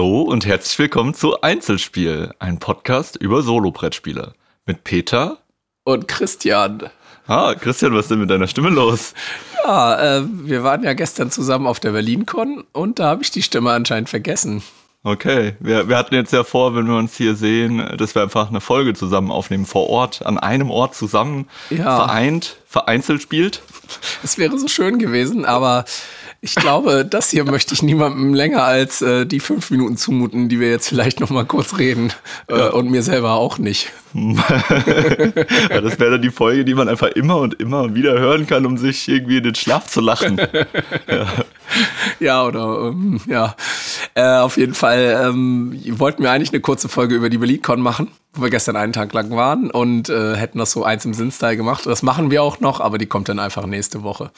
und herzlich willkommen zu Einzelspiel, ein Podcast über Solo-Brettspiele. Mit Peter und Christian. Ah, Christian, was ist denn mit deiner Stimme los? Ja, äh, wir waren ja gestern zusammen auf der BerlinCon und da habe ich die Stimme anscheinend vergessen. Okay, wir, wir hatten jetzt ja vor, wenn wir uns hier sehen, dass wir einfach eine Folge zusammen aufnehmen, vor Ort, an einem Ort zusammen, ja. vereint, vereinzelt spielt. Es wäre so schön gewesen, aber ich glaube, das hier möchte ich niemandem länger als äh, die fünf Minuten zumuten, die wir jetzt vielleicht noch mal kurz reden. Äh, ja. Und mir selber auch nicht. ja, das wäre dann die Folge, die man einfach immer und immer wieder hören kann, um sich irgendwie in den Schlaf zu lachen. ja. ja, oder ähm, ja. Äh, auf jeden Fall ähm, wollten wir eigentlich eine kurze Folge über die BerlinCon machen wo wir gestern einen Tag lang waren und äh, hätten das so eins im Sinnstyle gemacht. Das machen wir auch noch, aber die kommt dann einfach nächste Woche.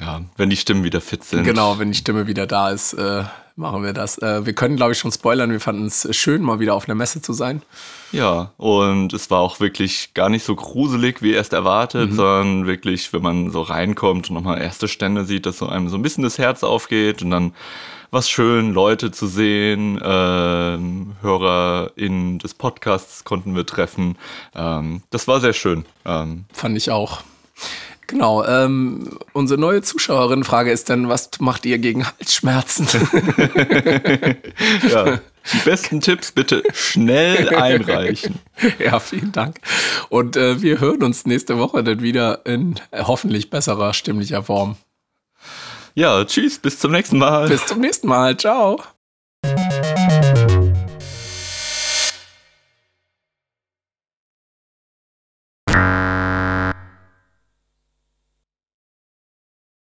Ja, wenn die Stimmen wieder fit sind. Genau, wenn die Stimme wieder da ist, äh, machen wir das. Äh, wir können, glaube ich, schon spoilern. Wir fanden es schön, mal wieder auf einer Messe zu sein. Ja, und es war auch wirklich gar nicht so gruselig wie erst erwartet, mhm. sondern wirklich, wenn man so reinkommt und nochmal erste Stände sieht, dass so einem so ein bisschen das Herz aufgeht und dann was schön, Leute zu sehen, ähm, HörerInnen des Podcasts konnten wir treffen. Ähm, das war sehr schön. Ähm, Fand ich auch. Genau. Ähm, unsere neue Zuschauerin-Frage ist dann, was macht ihr gegen Halsschmerzen? ja. Die besten Tipps bitte schnell einreichen. Ja, vielen Dank. Und äh, wir hören uns nächste Woche dann wieder in äh, hoffentlich besserer stimmlicher Form. Ja, tschüss, bis zum nächsten Mal. Bis zum nächsten Mal. Ciao.